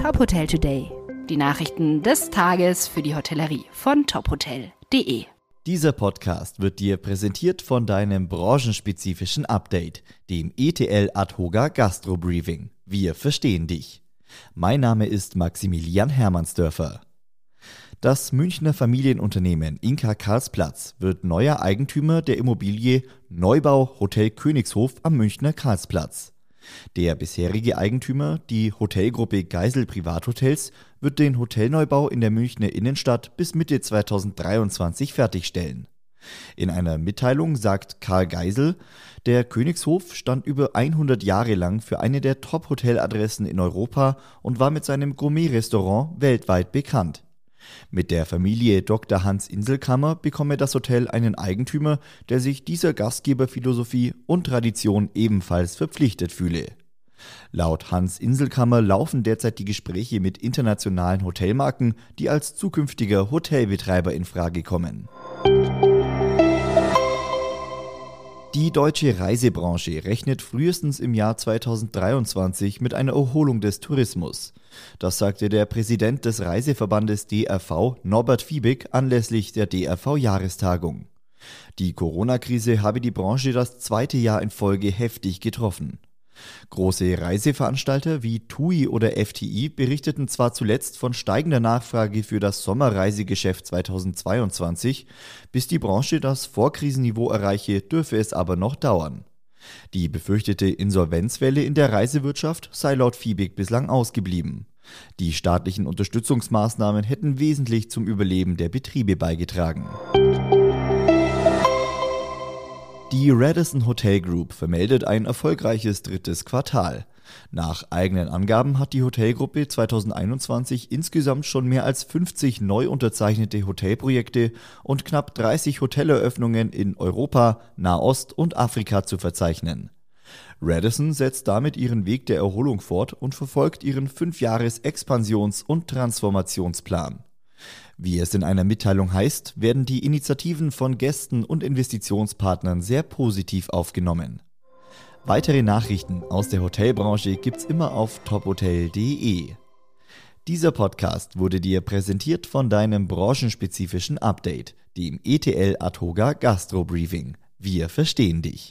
Top Hotel Today. Die Nachrichten des Tages für die Hotellerie von tophotel.de. Dieser Podcast wird dir präsentiert von deinem branchenspezifischen Update, dem ETL Adhoga Gastro Briefing. Wir verstehen dich. Mein Name ist Maximilian Hermannsdörfer. Das Münchner Familienunternehmen Inka Karlsplatz wird neuer Eigentümer der Immobilie Neubau Hotel Königshof am Münchner Karlsplatz. Der bisherige Eigentümer, die Hotelgruppe Geisel Privathotels, wird den Hotelneubau in der Münchner Innenstadt bis Mitte 2023 fertigstellen. In einer Mitteilung sagt Karl Geisel, der Königshof stand über 100 Jahre lang für eine der Top-Hoteladressen in Europa und war mit seinem Gourmet-Restaurant weltweit bekannt. Mit der Familie Dr. Hans Inselkammer bekomme das Hotel einen Eigentümer, der sich dieser Gastgeberphilosophie und Tradition ebenfalls verpflichtet fühle. Laut Hans Inselkammer laufen derzeit die Gespräche mit internationalen Hotelmarken, die als zukünftiger Hotelbetreiber in Frage kommen. Die deutsche Reisebranche rechnet frühestens im Jahr 2023 mit einer Erholung des Tourismus. Das sagte der Präsident des Reiseverbandes DRV Norbert Fiebig anlässlich der DRV-Jahrestagung. Die Corona-Krise habe die Branche das zweite Jahr in Folge heftig getroffen. Große Reiseveranstalter wie TUI oder FTI berichteten zwar zuletzt von steigender Nachfrage für das Sommerreisegeschäft 2022, bis die Branche das Vorkrisenniveau erreiche, dürfe es aber noch dauern. Die befürchtete Insolvenzwelle in der Reisewirtschaft sei laut Fiebig bislang ausgeblieben. Die staatlichen Unterstützungsmaßnahmen hätten wesentlich zum Überleben der Betriebe beigetragen. Die Radisson Hotel Group vermeldet ein erfolgreiches drittes Quartal. Nach eigenen Angaben hat die Hotelgruppe 2021 insgesamt schon mehr als 50 neu unterzeichnete Hotelprojekte und knapp 30 Hoteleröffnungen in Europa, Nahost und Afrika zu verzeichnen. Radisson setzt damit ihren Weg der Erholung fort und verfolgt ihren Fünfjahres-Expansions- und Transformationsplan. Wie es in einer Mitteilung heißt, werden die Initiativen von Gästen und Investitionspartnern sehr positiv aufgenommen. Weitere Nachrichten aus der Hotelbranche gibt's immer auf tophotel.de. Dieser Podcast wurde dir präsentiert von deinem branchenspezifischen Update, dem ETL Adhoga Gastro Briefing. Wir verstehen dich.